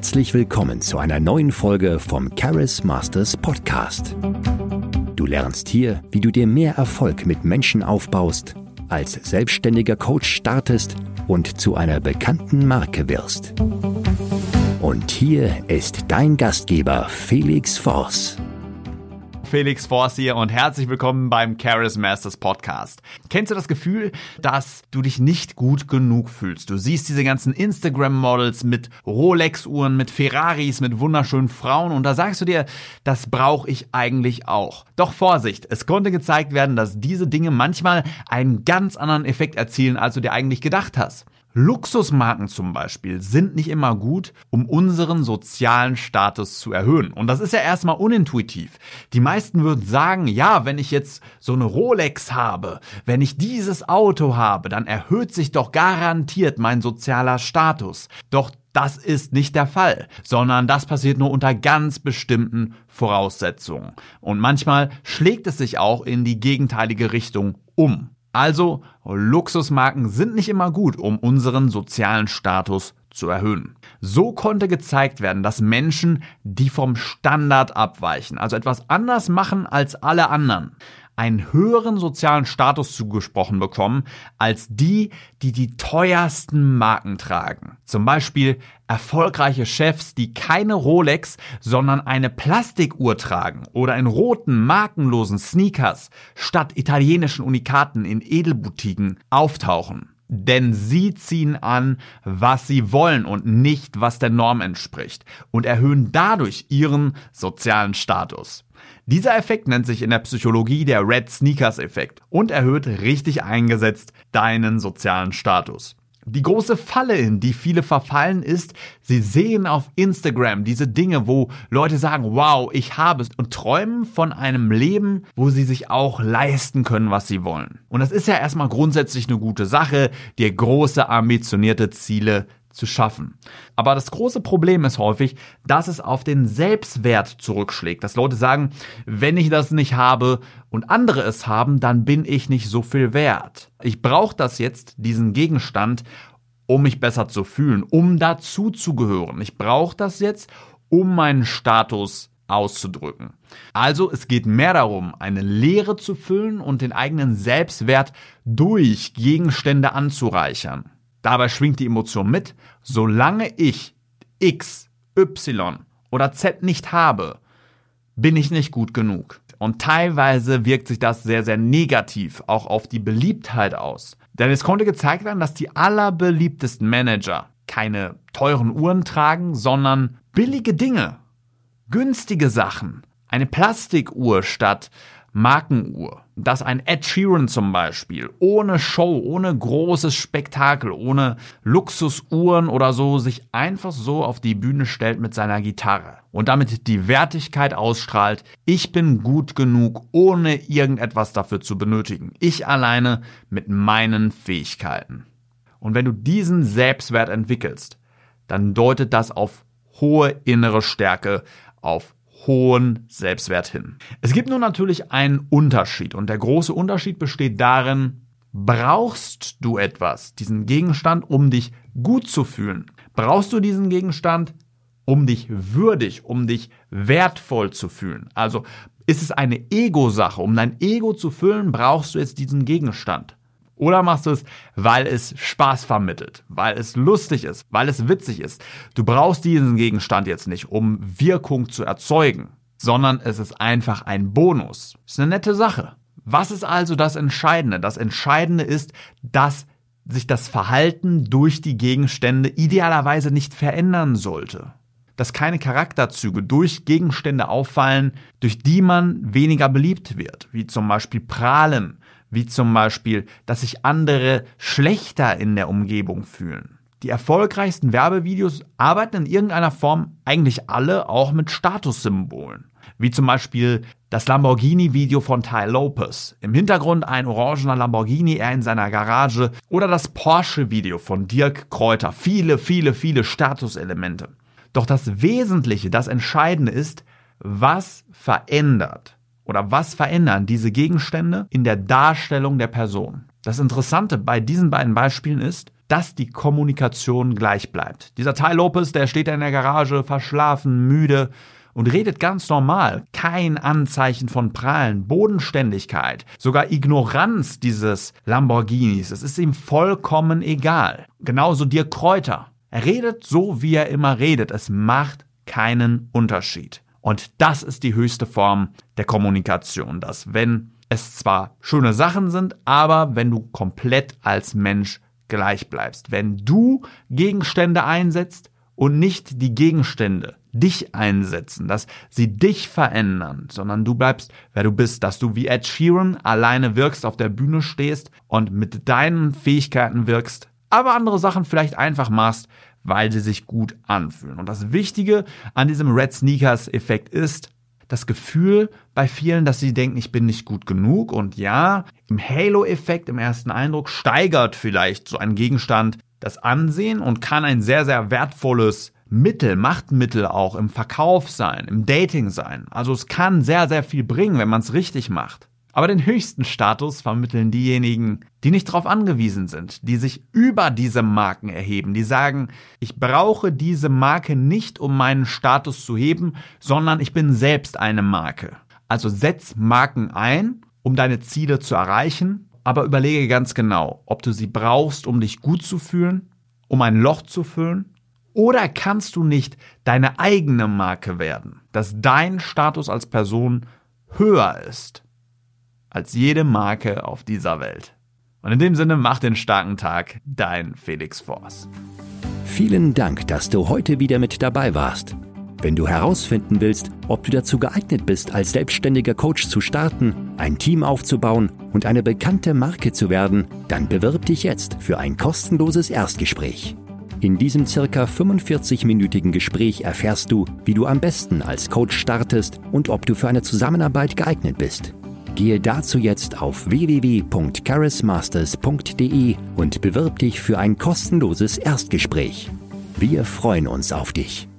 Herzlich willkommen zu einer neuen Folge vom Charis Masters Podcast. Du lernst hier, wie du dir mehr Erfolg mit Menschen aufbaust, als selbstständiger Coach startest und zu einer bekannten Marke wirst. Und hier ist dein Gastgeber Felix Voss. Felix Forst hier und herzlich willkommen beim Charis Masters Podcast. Kennst du das Gefühl, dass du dich nicht gut genug fühlst? Du siehst diese ganzen Instagram-Models mit Rolex-Uhren, mit Ferraris, mit wunderschönen Frauen und da sagst du dir, das brauche ich eigentlich auch. Doch Vorsicht, es konnte gezeigt werden, dass diese Dinge manchmal einen ganz anderen Effekt erzielen, als du dir eigentlich gedacht hast. Luxusmarken zum Beispiel sind nicht immer gut, um unseren sozialen Status zu erhöhen. Und das ist ja erstmal unintuitiv. Die meisten würden sagen, ja, wenn ich jetzt so eine Rolex habe, wenn ich dieses Auto habe, dann erhöht sich doch garantiert mein sozialer Status. Doch das ist nicht der Fall, sondern das passiert nur unter ganz bestimmten Voraussetzungen. Und manchmal schlägt es sich auch in die gegenteilige Richtung um. Also, Luxusmarken sind nicht immer gut, um unseren sozialen Status zu erhöhen. So konnte gezeigt werden, dass Menschen, die vom Standard abweichen, also etwas anders machen als alle anderen, einen höheren sozialen Status zugesprochen bekommen als die, die die teuersten Marken tragen. Zum Beispiel erfolgreiche Chefs, die keine Rolex, sondern eine Plastikuhr tragen oder in roten, markenlosen Sneakers statt italienischen Unikaten in Edelboutiquen auftauchen. Denn sie ziehen an, was sie wollen und nicht, was der Norm entspricht und erhöhen dadurch ihren sozialen Status. Dieser Effekt nennt sich in der Psychologie der Red Sneakers Effekt und erhöht richtig eingesetzt deinen sozialen Status. Die große Falle, in die viele verfallen, ist, sie sehen auf Instagram diese Dinge, wo Leute sagen, wow, ich habe es und träumen von einem Leben, wo sie sich auch leisten können, was sie wollen. Und das ist ja erstmal grundsätzlich eine gute Sache, dir große, ambitionierte Ziele zu schaffen. Aber das große Problem ist häufig, dass es auf den Selbstwert zurückschlägt. Dass Leute sagen, wenn ich das nicht habe und andere es haben, dann bin ich nicht so viel wert. Ich brauche das jetzt, diesen Gegenstand, um mich besser zu fühlen, um dazu zu gehören. Ich brauche das jetzt, um meinen Status auszudrücken. Also es geht mehr darum, eine Leere zu füllen und den eigenen Selbstwert durch Gegenstände anzureichern. Dabei schwingt die Emotion mit, solange ich X, Y oder Z nicht habe, bin ich nicht gut genug. Und teilweise wirkt sich das sehr, sehr negativ auch auf die Beliebtheit aus. Denn es konnte gezeigt werden, dass die allerbeliebtesten Manager keine teuren Uhren tragen, sondern billige Dinge, günstige Sachen. Eine Plastikuhr statt Markenuhr, dass ein Ed Sheeran zum Beispiel ohne Show, ohne großes Spektakel, ohne Luxusuhren oder so sich einfach so auf die Bühne stellt mit seiner Gitarre und damit die Wertigkeit ausstrahlt, ich bin gut genug, ohne irgendetwas dafür zu benötigen. Ich alleine mit meinen Fähigkeiten. Und wenn du diesen Selbstwert entwickelst, dann deutet das auf hohe innere Stärke, auf hohen Selbstwert hin. Es gibt nun natürlich einen Unterschied und der große Unterschied besteht darin, brauchst du etwas, diesen Gegenstand, um dich gut zu fühlen? Brauchst du diesen Gegenstand, um dich würdig, um dich wertvoll zu fühlen? Also ist es eine Ego-Sache. Um dein Ego zu füllen, brauchst du jetzt diesen Gegenstand. Oder machst du es, weil es Spaß vermittelt, weil es lustig ist, weil es witzig ist. Du brauchst diesen Gegenstand jetzt nicht, um Wirkung zu erzeugen, sondern es ist einfach ein Bonus. Ist eine nette Sache. Was ist also das Entscheidende? Das Entscheidende ist, dass sich das Verhalten durch die Gegenstände idealerweise nicht verändern sollte. Dass keine Charakterzüge durch Gegenstände auffallen, durch die man weniger beliebt wird, wie zum Beispiel Prahlen, wie zum Beispiel, dass sich andere schlechter in der Umgebung fühlen. Die erfolgreichsten Werbevideos arbeiten in irgendeiner Form eigentlich alle auch mit Statussymbolen. Wie zum Beispiel das Lamborghini-Video von Ty Lopez. Im Hintergrund ein orangener Lamborghini, er in seiner Garage. Oder das Porsche-Video von Dirk Kräuter. Viele, viele, viele Statuselemente. Doch das Wesentliche, das Entscheidende ist, was verändert oder was verändern diese Gegenstände in der Darstellung der Person? Das Interessante bei diesen beiden Beispielen ist, dass die Kommunikation gleich bleibt. Dieser Ty Lopez, der steht in der Garage, verschlafen, müde und redet ganz normal. Kein Anzeichen von Prallen, Bodenständigkeit, sogar Ignoranz dieses Lamborghinis. Es ist ihm vollkommen egal. Genauso dir Kräuter. Er redet so, wie er immer redet. Es macht keinen Unterschied. Und das ist die höchste Form der Kommunikation, dass wenn es zwar schöne Sachen sind, aber wenn du komplett als Mensch gleich bleibst. Wenn du Gegenstände einsetzt und nicht die Gegenstände dich einsetzen, dass sie dich verändern, sondern du bleibst, wer du bist, dass du wie Ed Sheeran alleine wirkst, auf der Bühne stehst und mit deinen Fähigkeiten wirkst, aber andere Sachen vielleicht einfach machst, weil sie sich gut anfühlen. Und das Wichtige an diesem Red Sneakers Effekt ist, das Gefühl bei vielen, dass sie denken, ich bin nicht gut genug. Und ja, im Halo-Effekt, im ersten Eindruck, steigert vielleicht so ein Gegenstand das Ansehen und kann ein sehr, sehr wertvolles Mittel, Machtmittel auch im Verkauf sein, im Dating sein. Also es kann sehr, sehr viel bringen, wenn man es richtig macht. Aber den höchsten Status vermitteln diejenigen, die nicht darauf angewiesen sind, die sich über diese Marken erheben, die sagen, ich brauche diese Marke nicht, um meinen Status zu heben, sondern ich bin selbst eine Marke. Also setz Marken ein, um deine Ziele zu erreichen, aber überlege ganz genau, ob du sie brauchst, um dich gut zu fühlen, um ein Loch zu füllen, oder kannst du nicht deine eigene Marke werden, dass dein Status als Person höher ist als jede Marke auf dieser Welt. Und in dem Sinne, mach den starken Tag, dein Felix Force. Vielen Dank, dass du heute wieder mit dabei warst. Wenn du herausfinden willst, ob du dazu geeignet bist, als selbstständiger Coach zu starten, ein Team aufzubauen und eine bekannte Marke zu werden, dann bewirb dich jetzt für ein kostenloses Erstgespräch. In diesem circa 45-minütigen Gespräch erfährst du, wie du am besten als Coach startest und ob du für eine Zusammenarbeit geeignet bist. Gehe dazu jetzt auf www.charismasters.de und bewirb dich für ein kostenloses Erstgespräch. Wir freuen uns auf dich.